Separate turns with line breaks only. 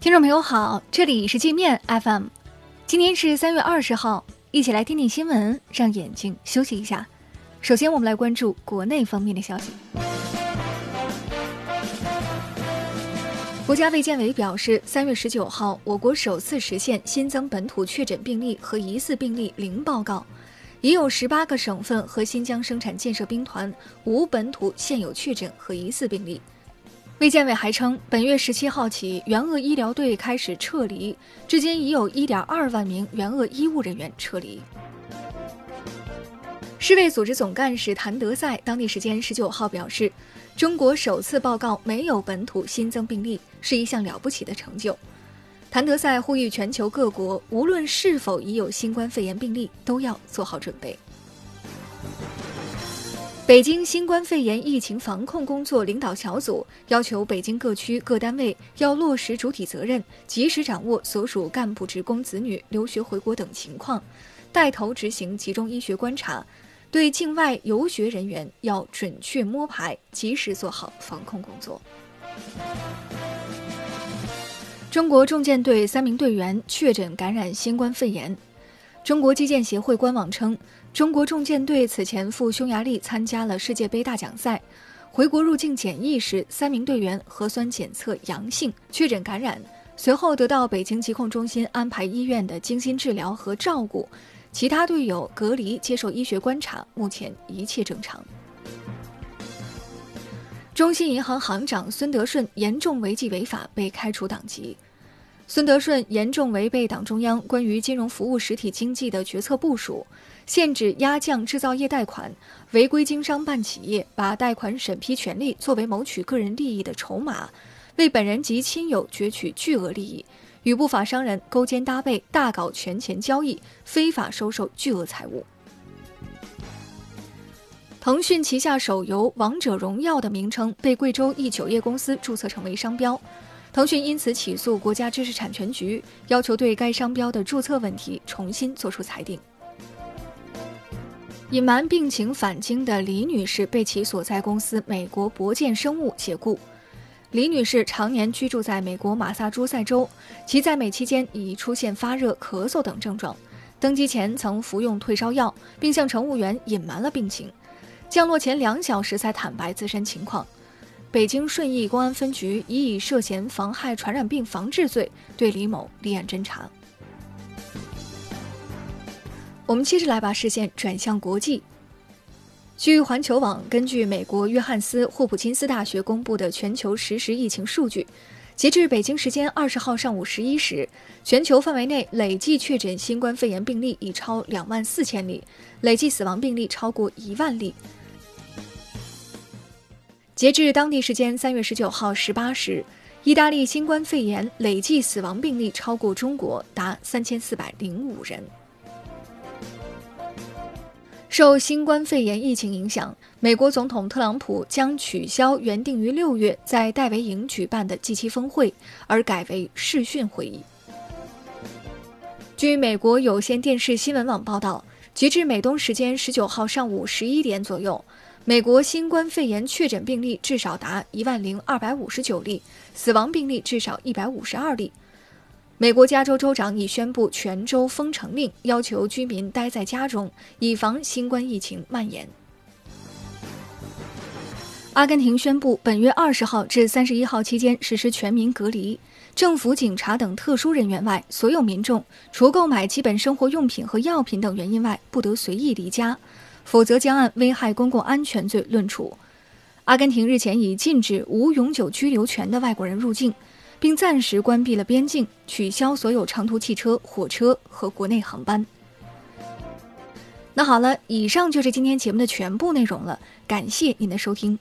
听众朋友好，这里是界面 FM，今天是三月二十号，一起来听听新闻，让眼睛休息一下。首先，我们来关注国内方面的消息。国家卫健委表示，三月十九号，我国首次实现新增本土确诊病例和疑似病例零报告，已有十八个省份和新疆生产建设兵团无本土现有确诊和疑似病例。卫健委还称，本月十七号起，援鄂医疗队开始撤离，至今已有一点二万名援鄂医务人员撤离。世卫组织总干事谭德赛当地时间十九号表示，中国首次报告没有本土新增病例，是一项了不起的成就。谭德赛呼吁全球各国，无论是否已有新冠肺炎病例，都要做好准备。北京新冠肺炎疫情防控工作领导小组要求北京各区各单位要落实主体责任，及时掌握所属干部职工子女留学回国等情况，带头执行集中医学观察，对境外游学人员要准确摸排，及时做好防控工作。中国重舰队三名队员确诊感染新冠肺炎。中国击剑协会官网称，中国重剑队此前赴匈牙利参加了世界杯大奖赛，回国入境检疫时，三名队员核酸检测阳性，确诊感染，随后得到北京疾控中心安排医院的精心治疗和照顾，其他队友隔离接受医学观察，目前一切正常。中信银行行长孙德顺严重违纪违法，被开除党籍。孙德顺严重违背党中央关于金融服务实体经济的决策部署，限制压降制造业贷款，违规经商办企业，把贷款审批权利作为谋取个人利益的筹码，为本人及亲友攫取巨额利益，与不法商人勾肩搭背，大搞权钱交易，非法收受巨额财物。腾讯旗下手游《王者荣耀》的名称被贵州一酒业公司注册成为商标。腾讯因此起诉国家知识产权局，要求对该商标的注册问题重新作出裁定。隐瞒病情返京的李女士被其所在公司美国博健生物解雇。李女士常年居住在美国马萨诸塞州，其在美期间已出现发热、咳嗽等症状。登机前曾服用退烧药，并向乘务员隐瞒了病情。降落前两小时才坦白自身情况。北京顺义公安分局已以涉嫌妨害传染病防治罪对李某立案侦查。我们接着来把视线转向国际。据环球网根据美国约翰斯霍普金斯大学公布的全球实时疫情数据，截至北京时间二十号上午十一时，全球范围内累计确诊新冠肺炎病例已超两万四千例，累计死亡病例超过一万例。截至当地时间三月十九号十八时，意大利新冠肺炎累计死亡病例超过中国，达三千四百零五人。受新冠肺炎疫情影响，美国总统特朗普将取消原定于六月在戴维营举办的 G7 峰会，而改为视讯会议。据美国有线电视新闻网报道，截至美东时间十九号上午十一点左右。美国新冠肺炎确诊病例至少达一万零二百五十九例，死亡病例至少一百五十二例。美国加州州长已宣布全州封城令，要求居民待在家中，以防新冠疫情蔓延。阿根廷宣布，本月二十号至三十一号期间实施全民隔离，政府、警察等特殊人员外，所有民众除购买基本生活用品和药品等原因外，不得随意离家。否则将按危害公共安全罪论处。阿根廷日前已禁止无永久居留权的外国人入境，并暂时关闭了边境，取消所有长途汽车、火车和国内航班。那好了，以上就是今天节目的全部内容了，感谢您的收听。